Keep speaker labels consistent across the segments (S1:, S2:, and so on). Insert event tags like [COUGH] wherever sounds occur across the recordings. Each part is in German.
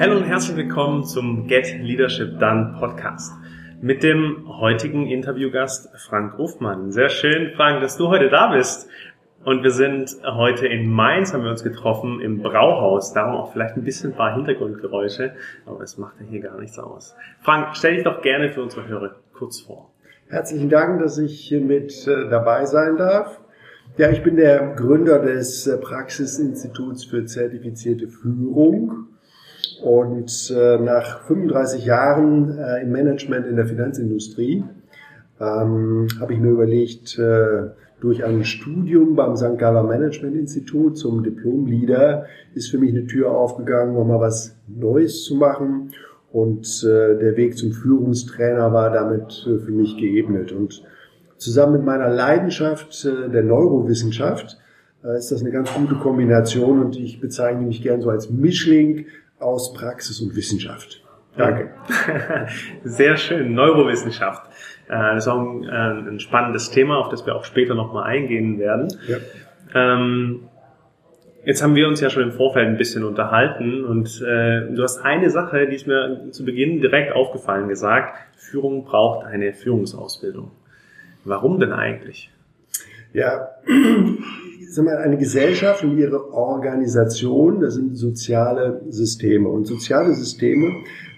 S1: Hallo und herzlich willkommen zum Get Leadership Done Podcast mit dem heutigen Interviewgast Frank Rufmann. Sehr schön, Frank, dass du heute da bist. Und wir sind heute in Mainz, haben wir uns getroffen, im Brauhaus. Darum auch vielleicht ein bisschen ein paar Hintergrundgeräusche, aber es macht ja hier gar nichts aus. Frank, stell dich doch gerne für unsere Hörer kurz vor.
S2: Herzlichen Dank, dass ich hier mit äh, dabei sein darf. Ja, ich bin der Gründer des äh, Praxisinstituts für zertifizierte Führung. Und äh, nach 35 Jahren äh, im Management in der Finanzindustrie ähm, habe ich mir überlegt, äh, durch ein Studium beim St. Galler Management Institut zum Diplom-Leader ist für mich eine Tür aufgegangen, um mal was Neues zu machen. Und äh, der Weg zum Führungstrainer war damit äh, für mich geebnet. Und zusammen mit meiner Leidenschaft äh, der Neurowissenschaft äh, ist das eine ganz gute Kombination und ich bezeichne mich gern so als Mischling aus Praxis und Wissenschaft. Danke. [LAUGHS]
S1: Sehr schön, Neurowissenschaft. Äh, das ist auch ein, äh, ein spannendes Thema, auf das wir auch später nochmal eingehen werden. Ja. Ähm, jetzt haben wir uns ja schon im Vorfeld ein bisschen unterhalten und äh, du hast eine Sache, die ist mir zu Beginn direkt aufgefallen gesagt, Führung braucht eine Führungsausbildung. Warum denn eigentlich?
S2: Ja, [CLEARS THROAT] sag mal, eine Gesellschaft und ihre Organisation, das sind soziale Systeme. Und soziale Systeme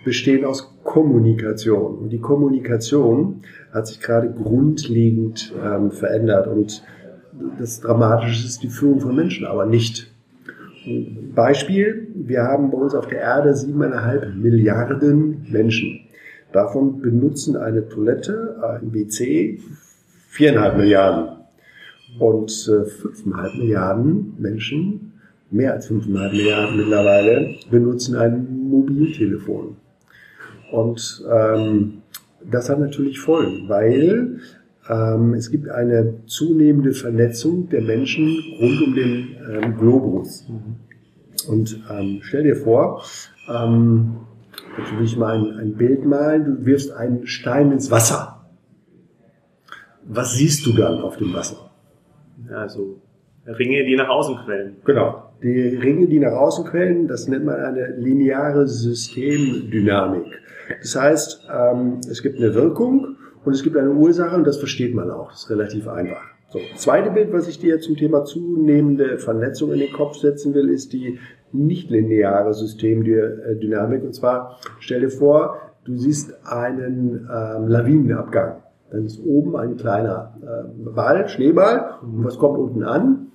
S2: bestehen aus Kommunikation. Und die Kommunikation hat sich gerade grundlegend ähm, verändert. Und das Dramatische ist die Führung von Menschen, aber nicht. Beispiel, wir haben bei uns auf der Erde siebeneinhalb Milliarden Menschen. Davon benutzen eine Toilette, ein WC, viereinhalb Milliarden. Und äh, fünfeinhalb Milliarden Menschen, mehr als fünfeinhalb Milliarden mittlerweile, benutzen ein Mobiltelefon. Und ähm, das hat natürlich Folgen, weil ähm, es gibt eine zunehmende Vernetzung der Menschen rund um den ähm, Globus. Und ähm, stell dir vor, ähm, jetzt will ich mal ein, ein Bild malen, du wirfst einen Stein ins Wasser. Was siehst du dann auf dem Wasser?
S1: Also Ringe, die nach außen quellen.
S2: Genau. Die Ringe, die nach außen quellen, das nennt man eine lineare Systemdynamik. Das heißt, ähm, es gibt eine Wirkung und es gibt eine Ursache und das versteht man auch. Das ist relativ einfach. So, zweite Bild, was ich dir zum Thema zunehmende Vernetzung in den Kopf setzen will, ist die nicht-lineare Systemdynamik. Und zwar stell dir vor, du siehst einen ähm, Lawinenabgang. Dann ist oben ein kleiner äh, Ball, Schneeball. Und was kommt unten an?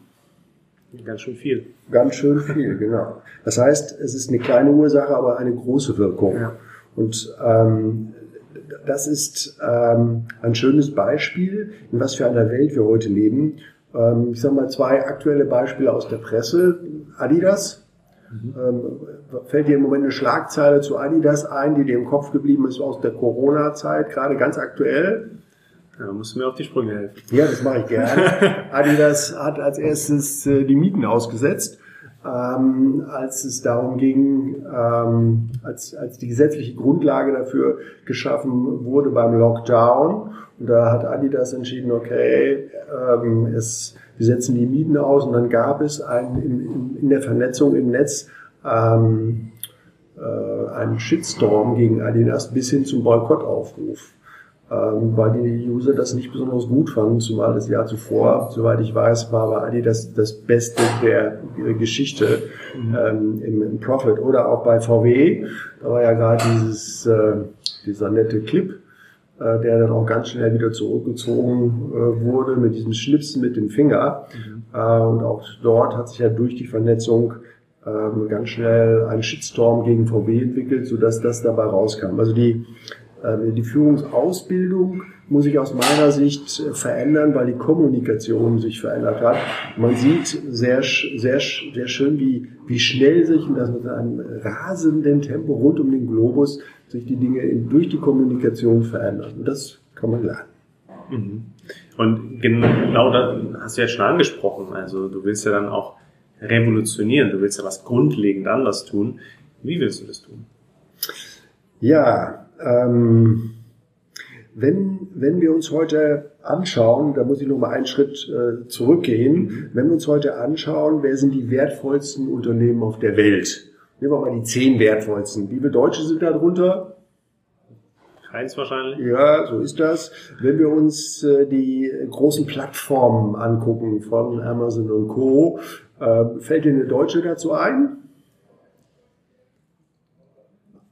S1: Ganz schön viel.
S2: Ganz schön viel, [LAUGHS] genau. Das heißt, es ist eine kleine Ursache, aber eine große Wirkung. Ja. Und ähm, das ist ähm, ein schönes Beispiel, in was für einer Welt wir heute leben. Ähm, ich sage mal zwei aktuelle Beispiele aus der Presse. Adidas. Mhm. Ähm, fällt dir im Moment eine Schlagzeile zu Adidas ein, die dir im Kopf geblieben ist aus der Corona-Zeit, gerade ganz aktuell?
S1: Ja, musst du mir auf die Sprünge helfen.
S2: Ja, das mache ich gerne. [LAUGHS] Adidas hat als erstes äh, die Mieten ausgesetzt, ähm, als es darum ging, ähm, als, als die gesetzliche Grundlage dafür geschaffen wurde beim Lockdown. Und da hat Adidas entschieden, okay, ähm, es, wir setzen die Mieten aus. Und dann gab es ein, in, in der Vernetzung im Netz ähm, äh, einen Shitstorm gegen Adidas bis hin zum Boykottaufruf ähm, weil die User das nicht besonders gut fanden, zumal das Jahr zuvor, soweit ich weiß, war bei Adi das, das Beste der Geschichte mhm. ähm, im, im, Profit. Oder auch bei VW, da war ja gerade dieses, äh, dieser nette Clip, äh, der dann auch ganz schnell wieder zurückgezogen äh, wurde mit diesem Schnipsen mit dem Finger. Mhm. Äh, und auch dort hat sich ja durch die Vernetzung ähm, ganz schnell ein Shitstorm gegen VW entwickelt, sodass das dabei rauskam. Also die die Führungsausbildung muss sich aus meiner Sicht äh, verändern, weil die Kommunikation sich verändert hat. Man sieht sehr, sehr, sehr schön, wie, wie schnell sich und das mit einem rasenden Tempo rund um den Globus sich die Dinge durch die Kommunikation verändern. Und das kann man lernen.
S1: Mhm. Und genau das hast du ja schon angesprochen. Also du willst ja dann auch revolutionieren. Du willst ja was grundlegend anders tun. Wie willst du das tun?
S2: Ja, ähm, wenn, wenn wir uns heute anschauen, da muss ich noch mal einen Schritt äh, zurückgehen, wenn wir uns heute anschauen, wer sind die wertvollsten Unternehmen auf der Welt? Nehmen wir mal die zehn wertvollsten. Wie viele Deutsche sind da drunter?
S1: Keins wahrscheinlich.
S2: Ja, so ist das. Wenn wir uns äh, die großen Plattformen angucken von Amazon und Co., äh, fällt dir eine Deutsche dazu ein?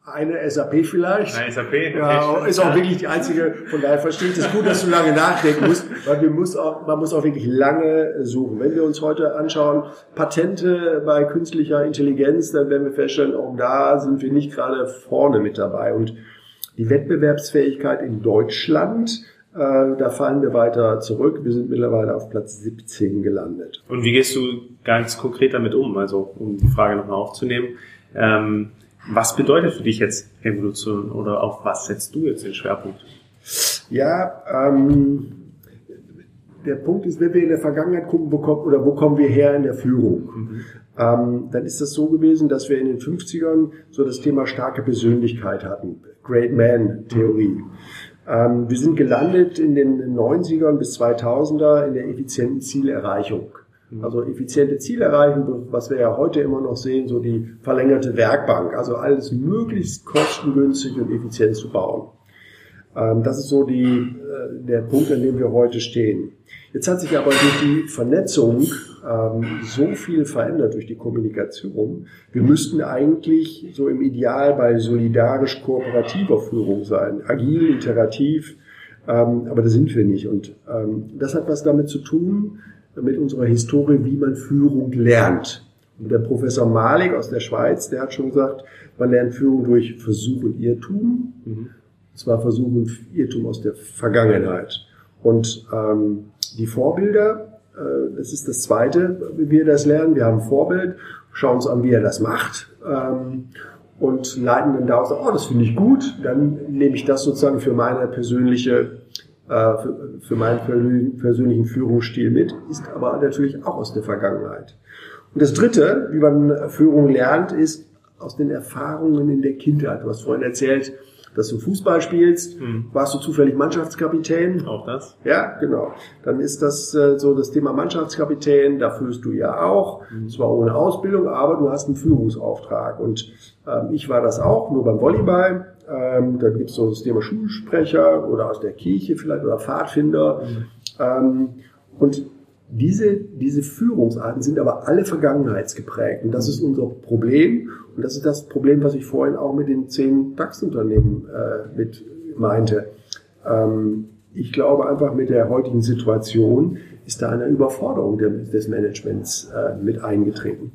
S2: Eine SAP vielleicht.
S1: Eine SAP.
S2: Ja, ist auch wirklich die einzige. Von daher verstehe ich das gut, dass du lange nachdenken musst, weil wir muss auch, man muss auch wirklich lange suchen. Wenn wir uns heute anschauen, Patente bei künstlicher Intelligenz, dann werden wir feststellen, auch da sind wir nicht gerade vorne mit dabei. Und die Wettbewerbsfähigkeit in Deutschland, äh, da fallen wir weiter zurück. Wir sind mittlerweile auf Platz 17 gelandet.
S1: Und wie gehst du ganz konkret damit um? Also, um die Frage nochmal aufzunehmen. Ähm, was bedeutet für dich jetzt Evolution oder auf was setzt du jetzt den Schwerpunkt?
S2: Ja, ähm, der Punkt ist, wenn wir in der Vergangenheit gucken, wo kommen, oder wo kommen wir her in der Führung, mhm. ähm, dann ist das so gewesen, dass wir in den 50ern so das Thema starke Persönlichkeit hatten, Great Man Theorie. Ähm, wir sind gelandet in den 90ern bis 2000er in der effizienten Zielerreichung. Mhm. Also effiziente Ziele erreichen, was wir ja heute immer noch sehen, so die verlängerte Werkbank. Also alles möglichst kostengünstig und effizient zu bauen. Ähm, das ist so die, äh, der Punkt, an dem wir heute stehen. Jetzt hat sich aber durch die Vernetzung ähm, so viel verändert durch die Kommunikation. Wir müssten eigentlich so im Ideal bei solidarisch kooperativer Führung sein, agil, iterativ, ähm, aber da sind wir nicht. Und das hat was damit zu tun, mit unserer Historie, wie man Führung lernt. Und der Professor Malik aus der Schweiz, der hat schon gesagt, man lernt Führung durch Versuch und Irrtum. Mhm. Und zwar Versuch und Irrtum aus der Vergangenheit. Und ähm, die Vorbilder, äh, das ist das Zweite, wie wir das lernen. Wir haben ein Vorbild, schauen uns an, wie er das macht. Ähm, und leiten dann daraus, oh, das finde ich gut, dann nehme ich das sozusagen für meine persönliche für, für meinen persönlichen Führungsstil mit, ist aber natürlich auch aus der Vergangenheit. Und das Dritte, wie man Führung lernt, ist aus den Erfahrungen in der Kindheit. Du hast vorhin erzählt, dass du Fußball spielst. Hm. Warst du zufällig Mannschaftskapitän?
S1: Auch das.
S2: Ja, genau. Dann ist das äh, so das Thema Mannschaftskapitän. Da führst du ja auch. Hm. Zwar ohne Ausbildung, aber du hast einen Führungsauftrag. Und ähm, ich war das auch, nur beim Volleyball. Ähm, dann gibt es so das Thema Schulsprecher oder aus der Kirche vielleicht oder Pfadfinder. Mhm. Ähm, und diese, diese Führungsarten sind aber alle vergangenheitsgeprägt. Und das ist unser Problem. Und das ist das Problem, was ich vorhin auch mit den zehn DAX-Unternehmen äh, mit meinte. Ähm, ich glaube einfach mit der heutigen Situation ist da eine Überforderung des Managements äh, mit eingetreten.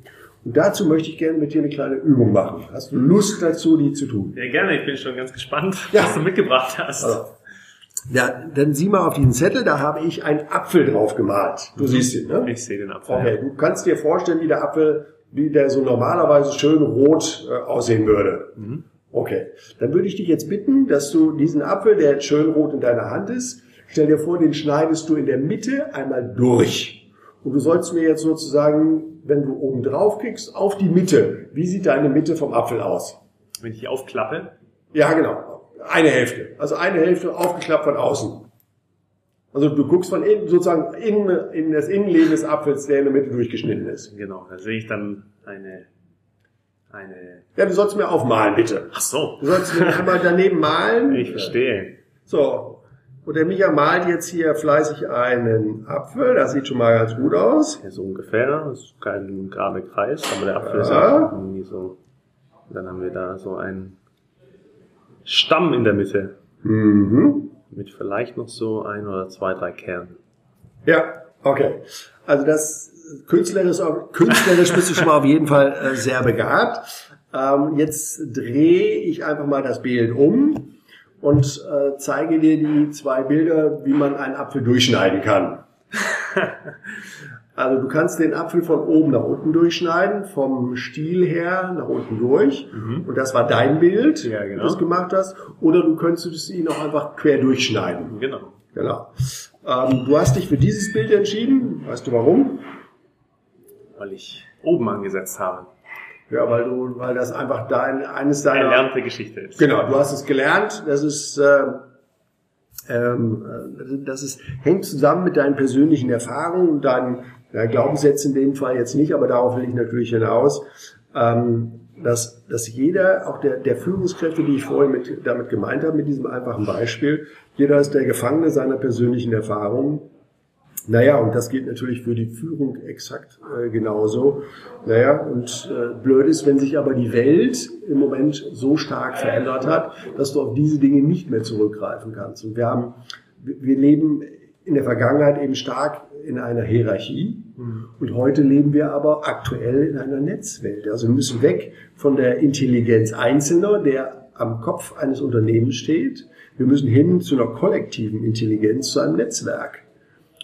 S2: Und dazu möchte ich gerne mit dir eine kleine Übung machen. Hast du Lust dazu, die zu tun?
S1: Ja, gerne. Ich bin schon ganz gespannt, ja. was du mitgebracht hast. Also,
S2: ja, dann sieh mal auf diesen Zettel, da habe ich einen Apfel drauf gemalt. Du mhm. siehst ihn, ne?
S1: Ich sehe den Apfel.
S2: Okay, du kannst dir vorstellen, wie der Apfel, wie der so normalerweise schön rot äh, aussehen würde. Mhm. Okay, dann würde ich dich jetzt bitten, dass du diesen Apfel, der jetzt schön rot in deiner Hand ist, stell dir vor, den schneidest du in der Mitte einmal durch. Und du sollst mir jetzt sozusagen wenn du oben drauf kriegst, auf die Mitte. Wie sieht deine Mitte vom Apfel aus?
S1: Wenn ich die aufklappe?
S2: Ja, genau. Eine Hälfte. Also eine Hälfte aufgeklappt von außen. Also du guckst von innen, sozusagen in, in das Innenleben des Apfels, der in der Mitte durchgeschnitten ist.
S1: Genau, da sehe ich dann eine, eine...
S2: Ja, du sollst mir aufmalen, bitte.
S1: Ach so.
S2: Du sollst mir einmal daneben malen.
S1: Ich verstehe.
S2: So, und der Micha malt jetzt hier fleißig einen Apfel. Das sieht schon mal ganz gut aus.
S1: Ja, so ungefähr. Das ist kein gerade Kreis, aber der Apfel ja. ist ja irgendwie so. Dann haben wir da so einen Stamm in der Mitte. Mhm. Mit vielleicht noch so ein oder zwei, drei Kernen.
S2: Ja, okay. Also das künstlerisch, künstlerisch bist du schon mal auf jeden Fall äh, sehr begabt. Ähm, jetzt drehe ich einfach mal das Bild um und äh, zeige dir die zwei Bilder, wie man einen Apfel durchschneiden kann. [LAUGHS] also du kannst den Apfel von oben nach unten durchschneiden, vom Stiel her nach unten durch. Mhm. Und das war dein Bild, ja, genau. das du gemacht hast. Oder du könntest ihn auch einfach quer durchschneiden.
S1: Genau.
S2: Genau. Ähm, du hast dich für dieses Bild entschieden. Weißt du warum?
S1: Weil ich oben angesetzt habe.
S2: Ja, weil du, weil das einfach dein, eines deiner...
S1: Erlernte Geschichte ist.
S2: Genau, du hast es gelernt, das ist, äh, ähm, äh, das ist, hängt zusammen mit deinen persönlichen Erfahrungen und deinen ja, Glaubenssätzen in dem Fall jetzt nicht, aber darauf will ich natürlich hinaus. Ähm, dass, dass jeder, auch der, der Führungskräfte, die ich vorhin mit, damit gemeint habe, mit diesem einfachen Beispiel, jeder ist der Gefangene seiner persönlichen Erfahrungen. Naja, und das gilt natürlich für die Führung exakt äh, genauso. Naja, und äh, blöd ist, wenn sich aber die Welt im Moment so stark verändert hat, dass du auf diese Dinge nicht mehr zurückgreifen kannst. Und wir haben, wir leben in der Vergangenheit eben stark in einer Hierarchie. Mhm. Und heute leben wir aber aktuell in einer Netzwelt. Also wir müssen weg von der Intelligenz Einzelner, der am Kopf eines Unternehmens steht. Wir müssen hin zu einer kollektiven Intelligenz, zu einem Netzwerk.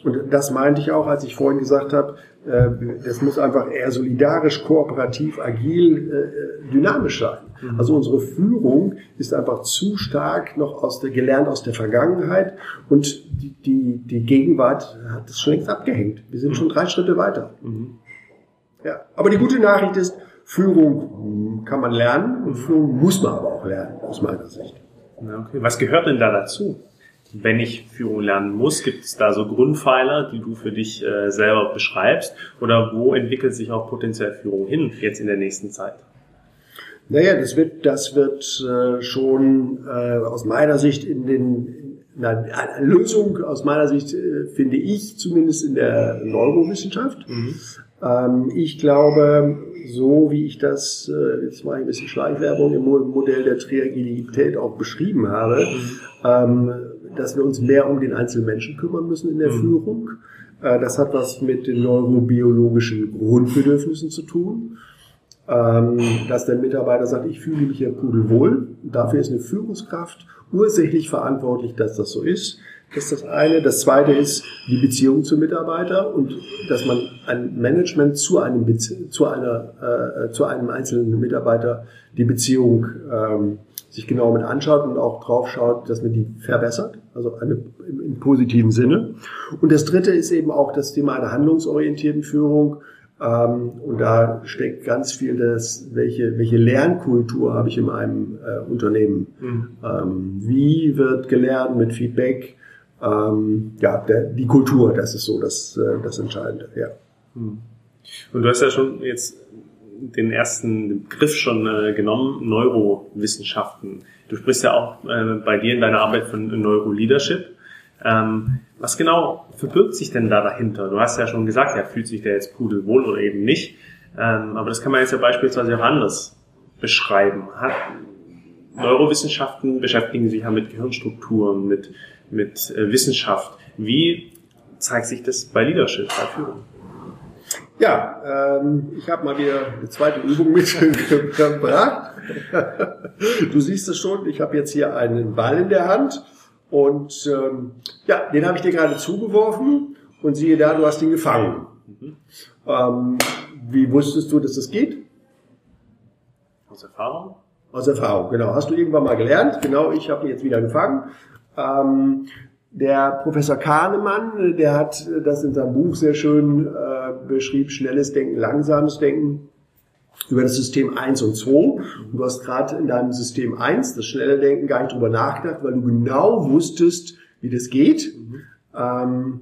S2: Und das meinte ich auch, als ich vorhin gesagt habe, äh, das muss einfach eher solidarisch, kooperativ, agil, äh, dynamisch sein. Mhm. Also unsere Führung ist einfach zu stark noch aus der, gelernt aus der Vergangenheit und die, die, die Gegenwart hat das schon längst abgehängt. Wir sind mhm. schon drei Schritte weiter. Mhm. Ja. Aber die gute Nachricht ist, Führung kann man lernen und Führung muss man aber auch lernen, aus meiner Sicht.
S1: Okay. Was gehört denn da dazu? Wenn ich Führung lernen muss? Gibt es da so Grundpfeiler, die du für dich äh, selber beschreibst? Oder wo entwickelt sich auch potenziell Führung hin jetzt in der nächsten Zeit?
S2: Naja, das wird, das wird äh, schon äh, aus meiner Sicht in den na, eine Lösung aus meiner Sicht äh, finde ich zumindest in der Neurowissenschaft. Mhm. Ähm, ich glaube, so wie ich das, äh, jetzt mache ich ein bisschen Schleichwerbung, im Modell der Triagilität auch beschrieben habe, mhm. ähm, dass wir uns mehr um den einzelnen Menschen kümmern müssen in der mhm. Führung. Äh, das hat was mit den neurobiologischen Grundbedürfnissen zu tun. Ähm, dass der Mitarbeiter sagt, ich fühle mich hier pudelwohl. Dafür ist eine Führungskraft ursächlich verantwortlich, dass das so ist. Das ist das eine. Das zweite ist die Beziehung zum Mitarbeiter und dass man ein Management zu einem, zu einer, äh, zu einem einzelnen Mitarbeiter die Beziehung ähm, sich genau mit anschaut und auch drauf schaut, dass man die verbessert, also eine, im, im, positiven Sinne. Und das dritte ist eben auch das Thema einer handlungsorientierten Führung. Ähm, und da steckt ganz viel das, welche, welche Lernkultur habe ich in einem äh, Unternehmen? Mhm. Ähm, wie wird gelernt mit Feedback? Ähm, ja, der, die Kultur, das ist so das, äh, das Entscheidende, ja.
S1: Mhm. Und du hast ja schon jetzt den ersten Begriff schon äh, genommen, Neurowissenschaften. Du sprichst ja auch äh, bei dir in deiner Arbeit von Neuroleadership. Ähm, was genau verbirgt sich denn da dahinter? Du hast ja schon gesagt, ja, fühlt sich der jetzt pudelwohl oder eben nicht. Ähm, aber das kann man jetzt ja beispielsweise auch anders beschreiben. Hat, Neurowissenschaften beschäftigen sich ja mit Gehirnstrukturen, mit, mit äh, Wissenschaft. Wie zeigt sich das bei Leadership, bei Führung?
S2: Ja, ähm, ich habe mal wieder eine zweite Übung mitgebracht. [LAUGHS] du siehst es schon, ich habe jetzt hier einen Ball in der Hand und ähm, ja, den habe ich dir gerade zugeworfen und siehe da, du hast ihn gefangen. Mhm. Ähm, wie wusstest du, dass das geht?
S1: Aus Erfahrung?
S2: Aus Erfahrung, genau. Hast du irgendwann mal gelernt? Genau, ich habe ihn jetzt wieder gefangen. Ähm, der Professor Kahnemann, der hat das in seinem Buch sehr schön äh, beschrieben, schnelles Denken, langsames Denken über das System 1 und 2. Und du hast gerade in deinem System 1, das schnelle Denken, gar nicht drüber nachgedacht, weil du genau wusstest, wie das geht. Mhm. Ähm,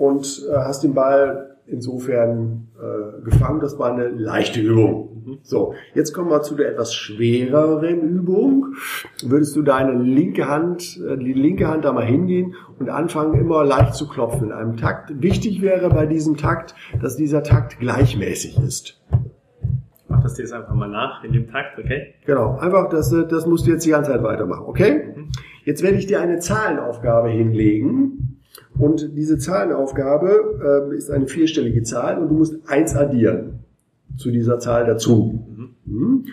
S2: und äh, hast den Ball insofern äh, gefangen. Das war eine leichte Übung. So, jetzt kommen wir zu der etwas schwereren Übung. Würdest du deine linke Hand, äh, die linke Hand da mal hingehen und anfangen immer leicht zu klopfen in einem Takt. Wichtig wäre bei diesem Takt, dass dieser Takt gleichmäßig ist.
S1: Mach das dir jetzt einfach mal nach in dem Takt, okay?
S2: Genau, einfach das, äh, das musst du jetzt die ganze Zeit weitermachen, okay? Mhm. Jetzt werde ich dir eine Zahlenaufgabe hinlegen. Und diese Zahlenaufgabe äh, ist eine vierstellige Zahl und du musst eins addieren zu dieser Zahl dazu. Mhm.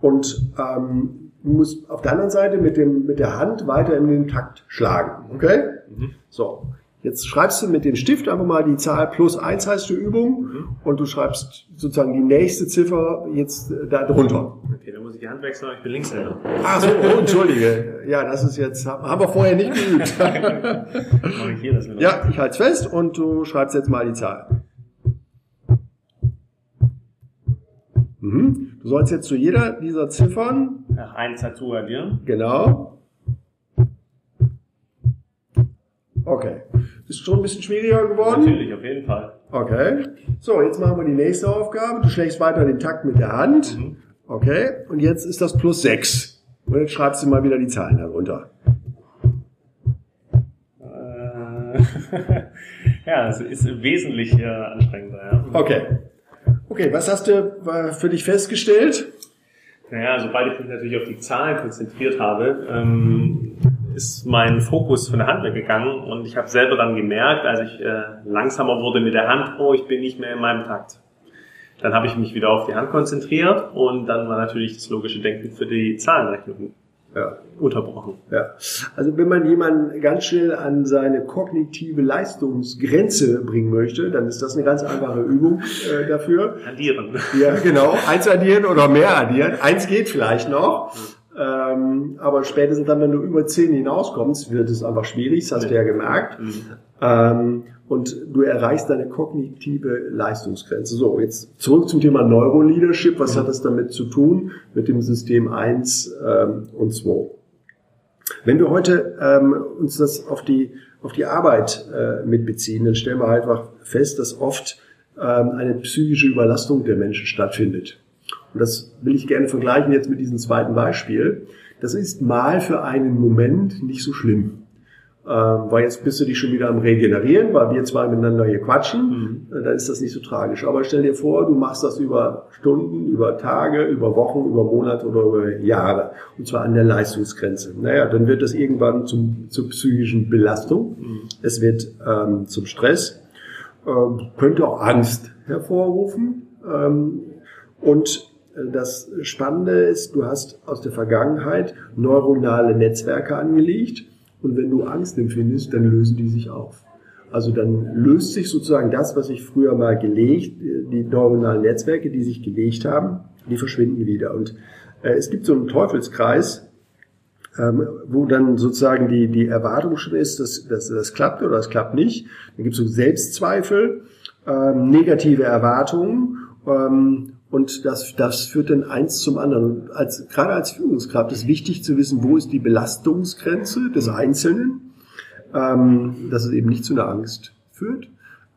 S2: Und ähm, du musst auf der anderen Seite mit, dem, mit der Hand weiter in den Takt schlagen. Okay? Mhm. So. Jetzt schreibst du mit dem Stift einfach mal die Zahl plus eins heißt die Übung mhm. und du schreibst sozusagen die nächste Ziffer jetzt äh, da drunter.
S1: Okay, dann muss ich die Hand wechseln, ich bin Linkshänder.
S2: Ach so, oh, entschuldige. Ja, das ist jetzt, haben wir vorher nicht geübt. [LAUGHS] ja, ich halte fest und du schreibst jetzt mal die Zahl. Mhm. Du sollst jetzt zu jeder dieser Ziffern
S1: Ach, eins dazu addieren.
S2: Genau. Okay. Ist schon ein bisschen schwieriger geworden?
S1: Natürlich, auf jeden Fall.
S2: Okay. So, jetzt machen wir die nächste Aufgabe. Du schlägst weiter den Takt mit der Hand. Mhm. Okay, und jetzt ist das plus 6. Und jetzt schreibst du mal wieder die Zahlen darunter.
S1: Äh, [LAUGHS] ja, es ist wesentlich äh, anstrengender. Ja.
S2: Okay. Okay, was hast du äh, für dich festgestellt?
S1: Naja, sobald ich mich natürlich auf die Zahlen konzentriert habe, ähm, ist mein Fokus von der Hand weggegangen und ich habe selber dann gemerkt, als ich äh, langsamer wurde mit der Hand, oh, ich bin nicht mehr in meinem Takt. Dann habe ich mich wieder auf die Hand konzentriert und dann war natürlich das logische Denken für die Zahlenrechnung ja. unterbrochen.
S2: Ja. Also wenn man jemanden ganz schnell an seine kognitive Leistungsgrenze bringen möchte, dann ist das eine ganz einfache Übung äh, dafür.
S1: Addieren.
S2: Ja, genau. Eins addieren oder mehr addieren. Eins geht vielleicht noch. Ähm, aber spätestens dann, wenn du über zehn hinauskommst, wird es einfach schwierig, das hast du ja gemerkt. Mhm. Ähm, und du erreichst deine kognitive Leistungsgrenze. So, jetzt zurück zum Thema Neuroleadership. Was mhm. hat das damit zu tun mit dem System 1 ähm, und 2? Wenn wir heute ähm, uns das auf die, auf die Arbeit äh, mitbeziehen, dann stellen wir einfach fest, dass oft ähm, eine psychische Überlastung der Menschen stattfindet. Und das will ich gerne vergleichen jetzt mit diesem zweiten Beispiel. Das ist mal für einen Moment nicht so schlimm. Ähm, weil jetzt bist du dich schon wieder am Regenerieren, weil wir zwei miteinander hier quatschen, mhm. dann ist das nicht so tragisch. Aber stell dir vor, du machst das über Stunden, über Tage, über Wochen, über Monate oder über Jahre. Und zwar an der Leistungsgrenze. Naja, dann wird das irgendwann zum, zur psychischen Belastung. Mhm. Es wird ähm, zum Stress, ähm, könnte auch Angst hervorrufen. Ähm, und äh, das Spannende ist, du hast aus der Vergangenheit neuronale Netzwerke angelegt und wenn du Angst empfindest, dann lösen die sich auf. Also dann löst sich sozusagen das, was sich früher mal gelegt, die neuronalen Netzwerke, die sich gelegt haben, die verschwinden wieder. Und äh, es gibt so einen Teufelskreis, ähm, wo dann sozusagen die, die Erwartung schon ist, dass, dass das klappt oder das klappt nicht. Dann gibt es so Selbstzweifel, ähm, negative Erwartungen ähm, und das, das führt dann eins zum anderen. Als, gerade als Führungskraft ist wichtig zu wissen, wo ist die Belastungsgrenze des Einzelnen, ähm, dass es eben nicht zu einer Angst führt,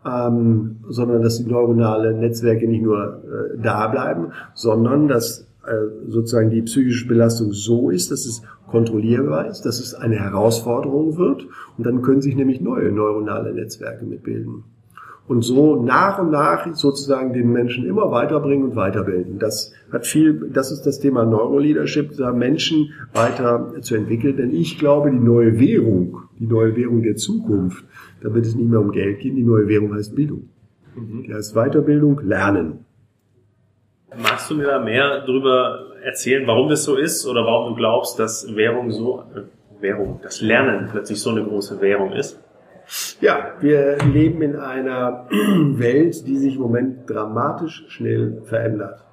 S2: ähm, sondern dass die neuronalen Netzwerke nicht nur äh, da bleiben, sondern dass äh, sozusagen die psychische Belastung so ist, dass es kontrollierbar ist, dass es eine Herausforderung wird und dann können sich nämlich neue neuronale Netzwerke mitbilden und so nach und nach sozusagen den Menschen immer weiterbringen und weiterbilden. Das hat viel, das ist das Thema Neuroleadership, da Menschen weiter zu entwickeln. Denn ich glaube, die neue Währung, die neue Währung der Zukunft, da wird es nicht mehr um Geld gehen. Die neue Währung heißt Bildung. Mhm. Die heißt Weiterbildung, Lernen.
S1: Magst du mir da mehr darüber erzählen, warum das so ist oder warum du glaubst, dass Währung so, äh, Währung, das Lernen plötzlich so eine große Währung ist?
S2: Ja, wir leben in einer [CLEARS THROAT] Welt, die sich im Moment dramatisch schnell verändert.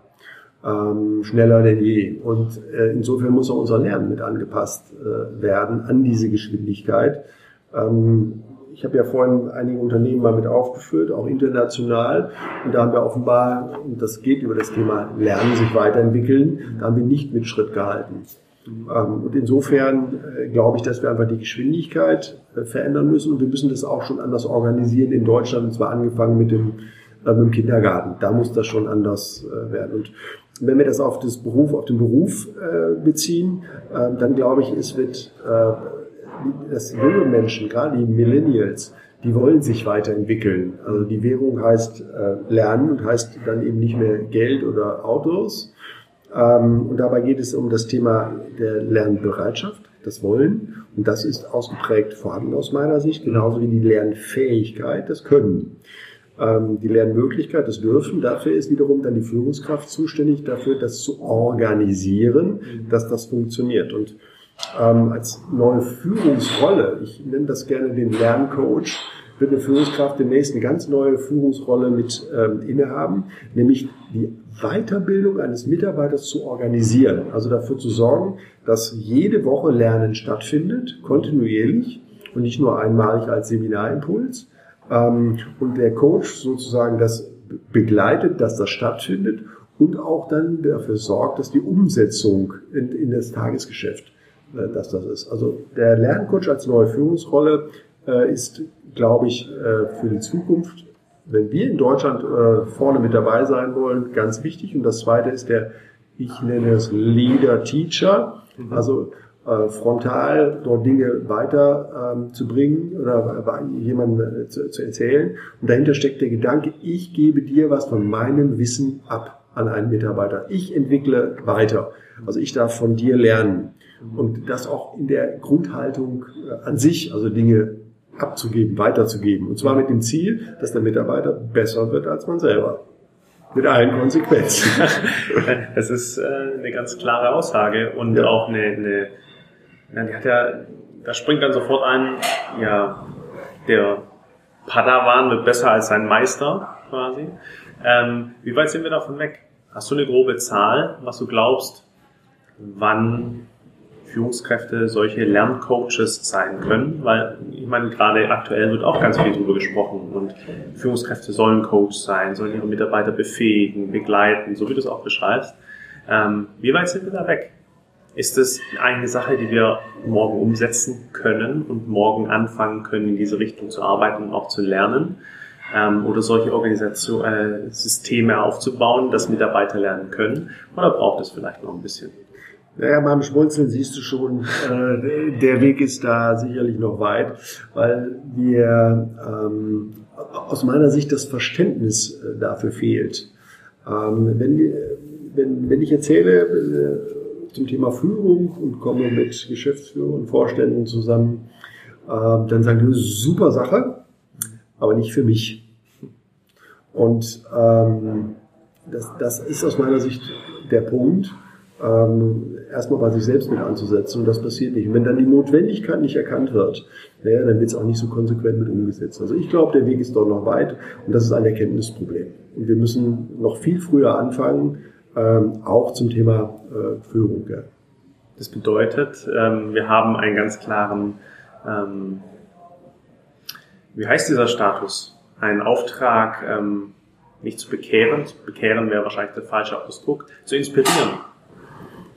S2: Ähm, schneller denn je. Und äh, insofern muss auch unser Lernen mit angepasst äh, werden an diese Geschwindigkeit. Ähm, ich habe ja vorhin einige Unternehmen mal mit aufgeführt, auch international. Und da haben wir offenbar, und das geht über das Thema Lernen, sich weiterentwickeln, da haben wir nicht mit Schritt gehalten. Ähm, und insofern äh, glaube ich, dass wir einfach die Geschwindigkeit äh, verändern müssen und wir müssen das auch schon anders organisieren in Deutschland, und zwar angefangen mit dem, äh, mit dem Kindergarten. Da muss das schon anders werden. Und wenn wir das auf, das Beruf, auf den Beruf beziehen, dann glaube ich, es wird, dass junge Menschen, gerade die Millennials, die wollen sich weiterentwickeln. Also die Währung heißt Lernen und heißt dann eben nicht mehr Geld oder Autos, ähm, und dabei geht es um das Thema der Lernbereitschaft, das Wollen. Und das ist ausgeprägt vorhanden aus meiner Sicht, genauso wie die Lernfähigkeit, das Können. Ähm, die Lernmöglichkeit, das Dürfen, dafür ist wiederum dann die Führungskraft zuständig, dafür das zu organisieren, dass das funktioniert. Und ähm, als neue Führungsrolle, ich nenne das gerne den Lerncoach, wird eine Führungskraft demnächst eine ganz neue Führungsrolle mit ähm, innehaben, nämlich die Weiterbildung eines Mitarbeiters zu organisieren. Also dafür zu sorgen, dass jede Woche Lernen stattfindet, kontinuierlich und nicht nur einmalig als Seminarimpuls. Ähm, und der Coach sozusagen das begleitet, dass das stattfindet und auch dann dafür sorgt, dass die Umsetzung in, in das Tagesgeschäft, äh, dass das ist. Also der Lerncoach als neue Führungsrolle ist, glaube ich, äh, für die Zukunft wenn wir in Deutschland äh, vorne mit dabei sein wollen, ganz wichtig. Und das zweite ist der Ich nenne es Leader Teacher. Mhm. Also äh, frontal dort Dinge weiter ähm, zu bringen oder äh, jemandem äh, zu, erzählen. Und dahinter steckt der Gedanke, ich gebe dir was von meinem Wissen ab an einen Mitarbeiter. Ich entwickle weiter. Also ich darf von dir lernen. Und das auch in der Grundhaltung äh, an sich, also Dinge abzugeben, weiterzugeben. Und zwar mit dem Ziel, dass der Mitarbeiter besser wird als man selber. Mit allen Konsequenzen. [LAUGHS]
S1: Das ist äh, eine ganz klare Aussage und ja. auch eine, eine ja, die hat ja, da springt dann sofort ein, ja, der Padawan wird besser als sein Meister quasi. Ähm, wie weit sind wir davon weg? Hast du eine grobe Zahl, was du glaubst, wann Führungskräfte solche Lerncoaches sein können? Weil ich meine, gerade aktuell wird auch ganz viel darüber gesprochen und Führungskräfte sollen Coach sein, sollen ihre Mitarbeiter befähigen, begleiten, so wie du es auch beschreibst. Ähm, wie weit sind wir da weg? Ist es eine Sache, die wir morgen umsetzen können und morgen anfangen können, in diese Richtung zu arbeiten und auch zu lernen? Ähm, oder solche Organisation, äh, Systeme aufzubauen, dass Mitarbeiter lernen können? Oder braucht es vielleicht noch ein bisschen?
S2: Naja, beim Schmunzeln siehst du schon, äh, der Weg ist da sicherlich noch weit, weil wir ähm, aus meiner Sicht das Verständnis äh, dafür fehlt. Ähm, wenn, wenn, wenn ich erzähle, äh, zum Thema Führung und komme mit Geschäftsführern und Vorständen zusammen, äh, dann sagen die, super Sache, aber nicht für mich. Und ähm, das, das ist aus meiner Sicht der Punkt, ähm, erstmal bei sich selbst mit anzusetzen und das passiert nicht. Und wenn dann die Notwendigkeit nicht erkannt wird, naja, dann wird es auch nicht so konsequent mit umgesetzt. Also ich glaube, der Weg ist dort noch weit und das ist ein Erkenntnisproblem. Und wir müssen noch viel früher anfangen, ähm, auch zum Thema äh, Führung. Ja.
S1: Das bedeutet, ähm, wir haben einen ganz klaren, ähm, wie heißt dieser Status? Einen Auftrag, ähm, nicht zu bekehren, bekehren wäre wahrscheinlich der falsche Ausdruck, zu inspirieren.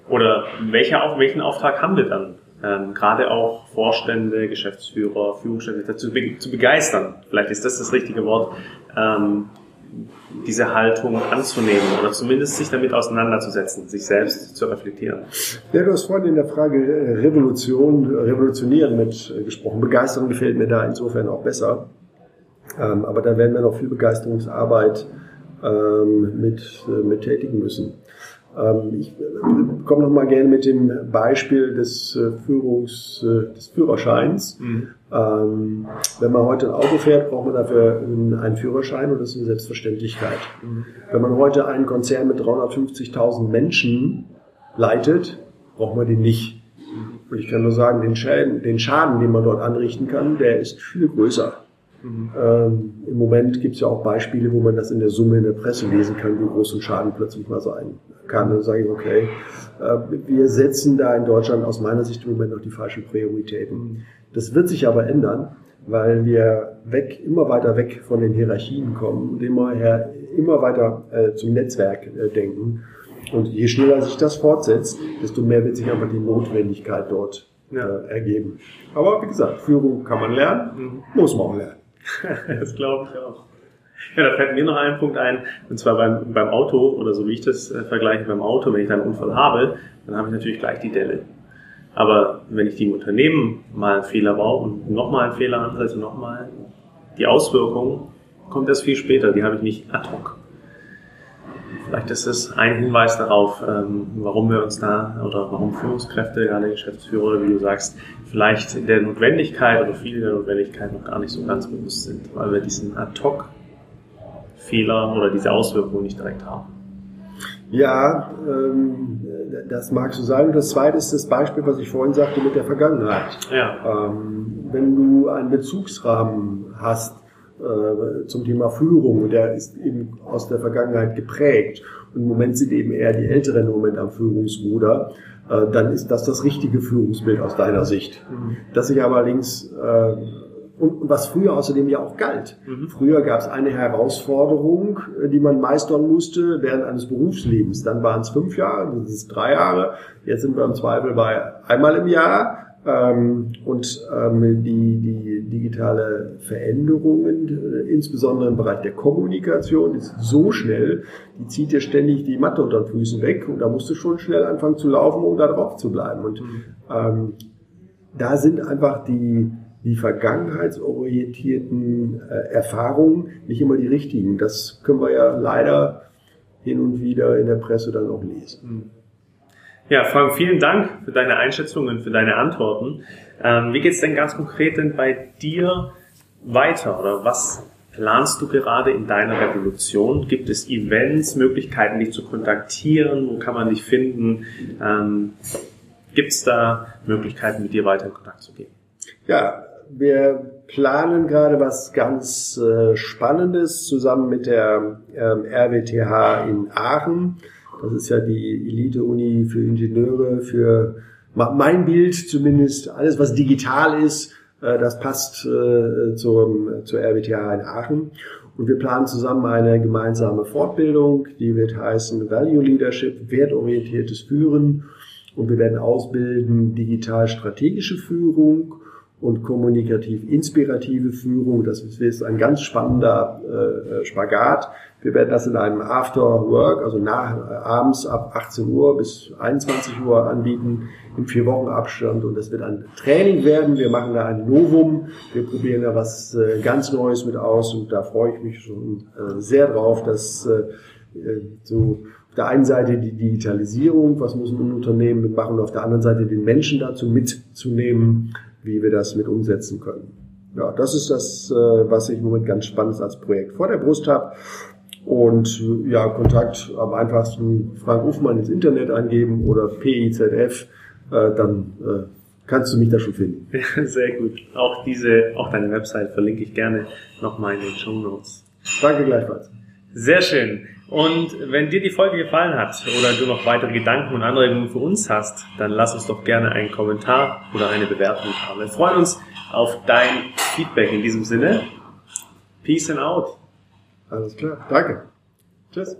S1: Oder welcher, welchen Auftrag haben wir dann? Ähm, gerade auch Vorstände, Geschäftsführer, Führungskräfte dazu be zu begeistern. Vielleicht ist das das richtige Wort, ähm, diese Haltung anzunehmen oder zumindest sich damit auseinanderzusetzen, sich selbst zu reflektieren.
S2: Ja, du hast vorhin in der Frage äh, Revolution, Revolutionieren mit äh, gesprochen. Begeisterung gefällt mir da insofern auch besser. Ähm, aber da werden wir noch viel Begeisterungsarbeit ähm, mit, äh, mit tätigen müssen. Ähm, ich äh, komme noch mal gerne mit dem Beispiel des äh, Führungs, äh, des Führerscheins. Mhm. Ähm, wenn man heute ein Auto fährt, braucht man dafür einen Führerschein und das ist eine Selbstverständlichkeit. Mhm. Wenn man heute einen Konzern mit 350.000 Menschen leitet, braucht man den nicht. Und ich kann nur sagen, den Schaden, den Schaden, den man dort anrichten kann, der ist viel größer. Mhm. Ähm, Im Moment gibt es ja auch Beispiele, wo man das in der Summe in der Presse lesen kann, wie groß ein Schaden plötzlich mal sein kann. Dann sage ich, okay, äh, wir setzen da in Deutschland aus meiner Sicht im Moment noch die falschen Prioritäten. Mhm. Das wird sich aber ändern, weil wir weg, immer weiter weg von den Hierarchien kommen und immer, her, immer weiter äh, zum Netzwerk äh, denken. Und je schneller sich das fortsetzt, desto mehr wird sich einfach die Notwendigkeit dort ja. äh, ergeben. Aber wie gesagt, Führung kann man lernen, mhm. muss man auch lernen. [LAUGHS]
S1: das glaube ich auch. Ja, da fällt mir noch ein Punkt ein, und zwar beim, beim Auto, oder so wie ich das äh, vergleiche beim Auto, wenn ich da einen Unfall habe, dann habe ich natürlich gleich die Delle. Aber wenn ich die im Unternehmen mal einen Fehler baue und nochmal einen Fehler ansetze, nochmal, die Auswirkung kommt erst viel später, die habe ich nicht ad hoc. Vielleicht ist es ein Hinweis darauf, ähm, warum wir uns da oder warum Führungskräfte, gerade Geschäftsführer, wie du sagst, vielleicht der Notwendigkeit oder viele der Notwendigkeit noch gar nicht so ganz bewusst sind, weil wir diesen Ad-Hoc-Fehler oder diese Auswirkungen nicht direkt haben.
S2: Ja, ähm, das magst du sagen. Das zweite ist das Beispiel, was ich vorhin sagte mit der Vergangenheit. Ja. Ähm, wenn du einen Bezugsrahmen hast, äh, zum Thema Führung. Der ist eben aus der Vergangenheit geprägt. Und im Moment sind eben eher die Älteren im Moment am Führungsruder. Äh, dann ist das das richtige Führungsbild aus deiner Sicht. Mhm. Dass sich allerdings äh, und was früher außerdem ja auch galt. Mhm. Früher gab es eine Herausforderung, die man meistern musste während eines Berufslebens. Dann waren es fünf Jahre, das ist drei Jahre. Jetzt sind wir im Zweifel bei einmal im Jahr und ähm, die, die digitale Veränderungen, äh, insbesondere im Bereich der Kommunikation, ist so schnell, die zieht dir ständig die Matte unter den Füßen weg und da musst du schon schnell anfangen zu laufen, um da drauf zu bleiben. Und mhm. ähm, da sind einfach die, die vergangenheitsorientierten äh, Erfahrungen nicht immer die richtigen. Das können wir ja leider hin und wieder in der Presse dann auch lesen.
S1: Ja, Frank, vielen Dank für deine Einschätzungen, für deine Antworten. Ähm, wie geht's denn ganz konkret denn bei dir weiter oder was planst du gerade in deiner Revolution? Gibt es Events, Möglichkeiten, dich zu kontaktieren? Wo kann man dich finden? Ähm, Gibt es da Möglichkeiten, mit dir weiter in Kontakt zu gehen?
S2: Ja, wir planen gerade was ganz äh, Spannendes zusammen mit der ähm, RWTH in Aachen. Das ist ja die Elite-Uni für Ingenieure, für mein Bild zumindest, alles was digital ist, äh, das passt äh, zum, zur RWTH in Aachen. Und wir planen zusammen eine gemeinsame Fortbildung, die wird heißen Value Leadership, wertorientiertes Führen. Und wir werden ausbilden digital strategische Führung und kommunikativ inspirative Führung. Das ist ein ganz spannender äh, Spagat. Wir werden das in einem After Work, also nach, äh, abends ab 18 Uhr bis 21 Uhr anbieten, im vier Wochen Abstand. Und das wird ein Training werden. Wir machen da ein Novum. Wir probieren da was äh, ganz Neues mit aus. Und da freue ich mich schon äh, sehr drauf, dass äh so auf der einen Seite die Digitalisierung, was muss ein Unternehmen mitmachen, und auf der anderen Seite den Menschen dazu mitzunehmen, wie wir das mit umsetzen können. Ja, das ist das, äh, was ich im Moment ganz spannend als Projekt vor der Brust habe. Und ja, Kontakt am einfachsten Frank Uffmann ins Internet eingeben oder PIZF, äh, dann äh, kannst du mich da schon finden. [LAUGHS]
S1: sehr gut. Auch diese, auch deine Website verlinke ich gerne nochmal in den Show Notes.
S2: Danke gleichfalls.
S1: Sehr schön. Und wenn dir die Folge gefallen hat oder du noch weitere Gedanken und Anregungen für uns hast, dann lass uns doch gerne einen Kommentar oder eine Bewertung haben. Wir freuen uns auf dein Feedback in diesem Sinne. Peace and out.
S2: Alles klar. Danke. Tschüss.